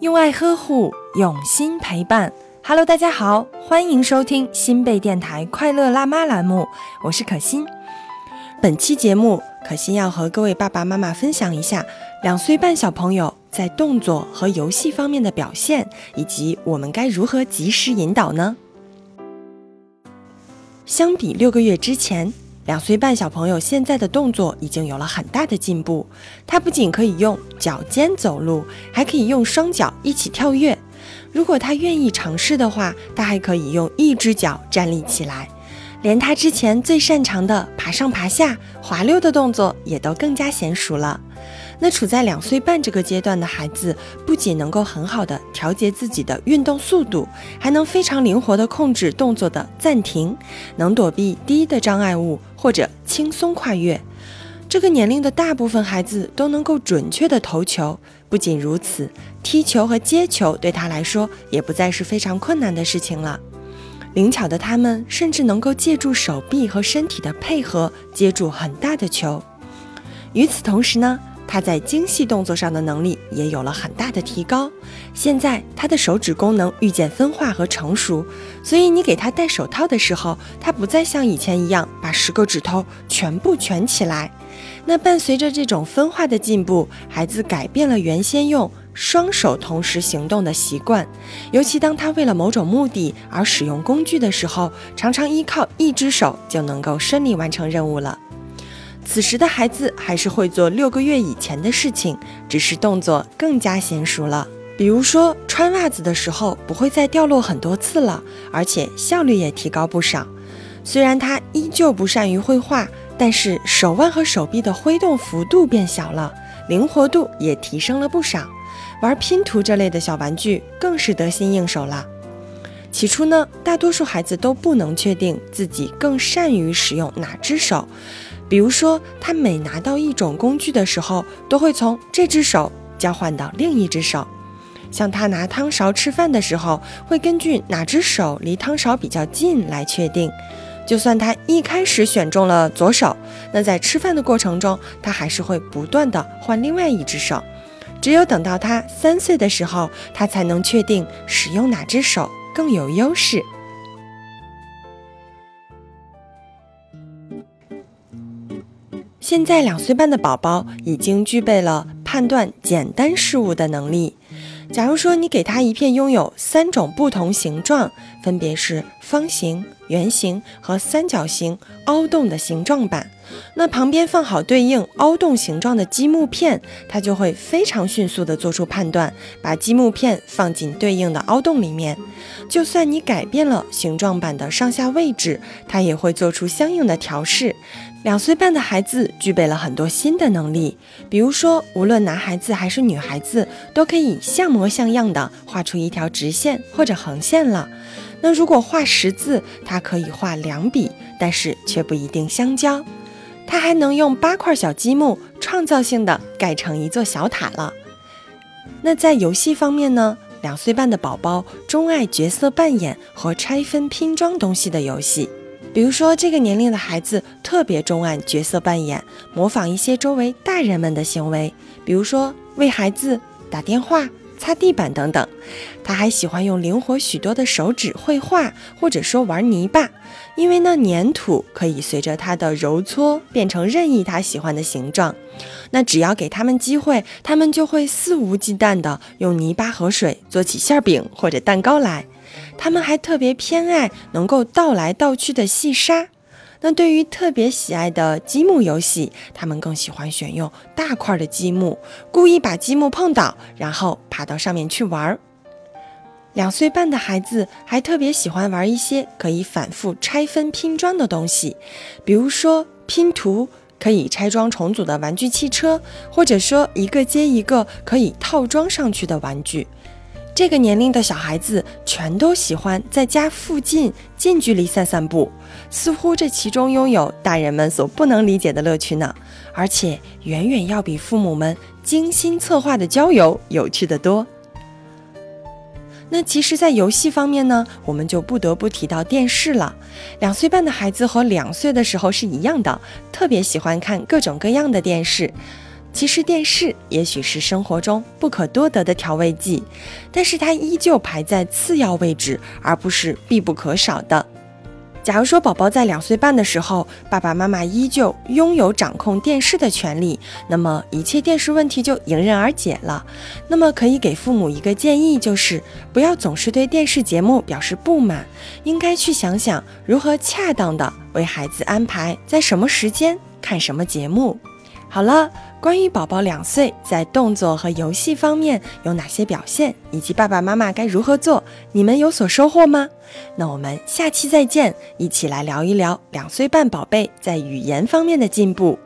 用爱呵护，用心陪伴。Hello，大家好，欢迎收听新贝电台快乐辣妈栏目，我是可心。本期节目，可心要和各位爸爸妈妈分享一下两岁半小朋友在动作和游戏方面的表现，以及我们该如何及时引导呢？相比六个月之前。两岁半小朋友现在的动作已经有了很大的进步，他不仅可以用脚尖走路，还可以用双脚一起跳跃。如果他愿意尝试的话，他还可以用一只脚站立起来，连他之前最擅长的爬上爬下、滑溜的动作也都更加娴熟了。那处在两岁半这个阶段的孩子，不仅能够很好的调节自己的运动速度，还能非常灵活的控制动作的暂停，能躲避低的障碍物或者轻松跨越。这个年龄的大部分孩子都能够准确的投球。不仅如此，踢球和接球对他来说也不再是非常困难的事情了。灵巧的他们甚至能够借助手臂和身体的配合接住很大的球。与此同时呢？他在精细动作上的能力也有了很大的提高。现在他的手指功能愈见分化和成熟，所以你给他戴手套的时候，他不再像以前一样把十个指头全部蜷起来。那伴随着这种分化的进步，孩子改变了原先用双手同时行动的习惯，尤其当他为了某种目的而使用工具的时候，常常依靠一只手就能够顺利完成任务了。此时的孩子还是会做六个月以前的事情，只是动作更加娴熟了。比如说穿袜子的时候不会再掉落很多次了，而且效率也提高不少。虽然他依旧不善于绘画，但是手腕和手臂的挥动幅度变小了，灵活度也提升了不少。玩拼图这类的小玩具更是得心应手了。起初呢，大多数孩子都不能确定自己更善于使用哪只手。比如说，他每拿到一种工具的时候，都会从这只手交换到另一只手。像他拿汤勺吃饭的时候，会根据哪只手离汤勺比较近来确定。就算他一开始选中了左手，那在吃饭的过程中，他还是会不断的换另外一只手。只有等到他三岁的时候，他才能确定使用哪只手更有优势。现在两岁半的宝宝已经具备了判断简单事物的能力。假如说你给他一片拥有三种不同形状，分别是方形、圆形和三角形凹洞的形状板，那旁边放好对应凹洞形状的积木片，它就会非常迅速地做出判断，把积木片放进对应的凹洞里面。就算你改变了形状板的上下位置，它也会做出相应的调试。两岁半的孩子具备了很多新的能力，比如说，无论男孩子还是女孩子，都可以像模像样的画出一条直线或者横线了。那如果画十字，他可以画两笔，但是却不一定相交。他还能用八块小积木创造性的盖成一座小塔了。那在游戏方面呢？两岁半的宝宝钟爱角色扮演和拆分拼装东西的游戏。比如说，这个年龄的孩子特别钟爱角色扮演，模仿一些周围大人们的行为，比如说喂孩子、打电话、擦地板等等。他还喜欢用灵活许多的手指绘画，或者说玩泥巴，因为那粘土可以随着他的揉搓变成任意他喜欢的形状。那只要给他们机会，他们就会肆无忌惮地用泥巴和水做起馅饼或者蛋糕来。他们还特别偏爱能够倒来倒去的细沙。那对于特别喜爱的积木游戏，他们更喜欢选用大块的积木，故意把积木碰倒，然后爬到上面去玩儿。两岁半的孩子还特别喜欢玩一些可以反复拆分拼装的东西，比如说拼图，可以拆装重组的玩具汽车，或者说一个接一个可以套装上去的玩具。这个年龄的小孩子全都喜欢在家附近近距离散散步，似乎这其中拥有大人们所不能理解的乐趣呢，而且远远要比父母们精心策划的郊游有趣的多。那其实，在游戏方面呢，我们就不得不提到电视了。两岁半的孩子和两岁的时候是一样的，特别喜欢看各种各样的电视。其实电视也许是生活中不可多得的调味剂，但是它依旧排在次要位置，而不是必不可少的。假如说宝宝在两岁半的时候，爸爸妈妈依旧拥有掌控电视的权利，那么一切电视问题就迎刃而解了。那么可以给父母一个建议，就是不要总是对电视节目表示不满，应该去想想如何恰当的为孩子安排在什么时间看什么节目。好了。关于宝宝两岁在动作和游戏方面有哪些表现，以及爸爸妈妈该如何做，你们有所收获吗？那我们下期再见，一起来聊一聊两岁半宝贝在语言方面的进步。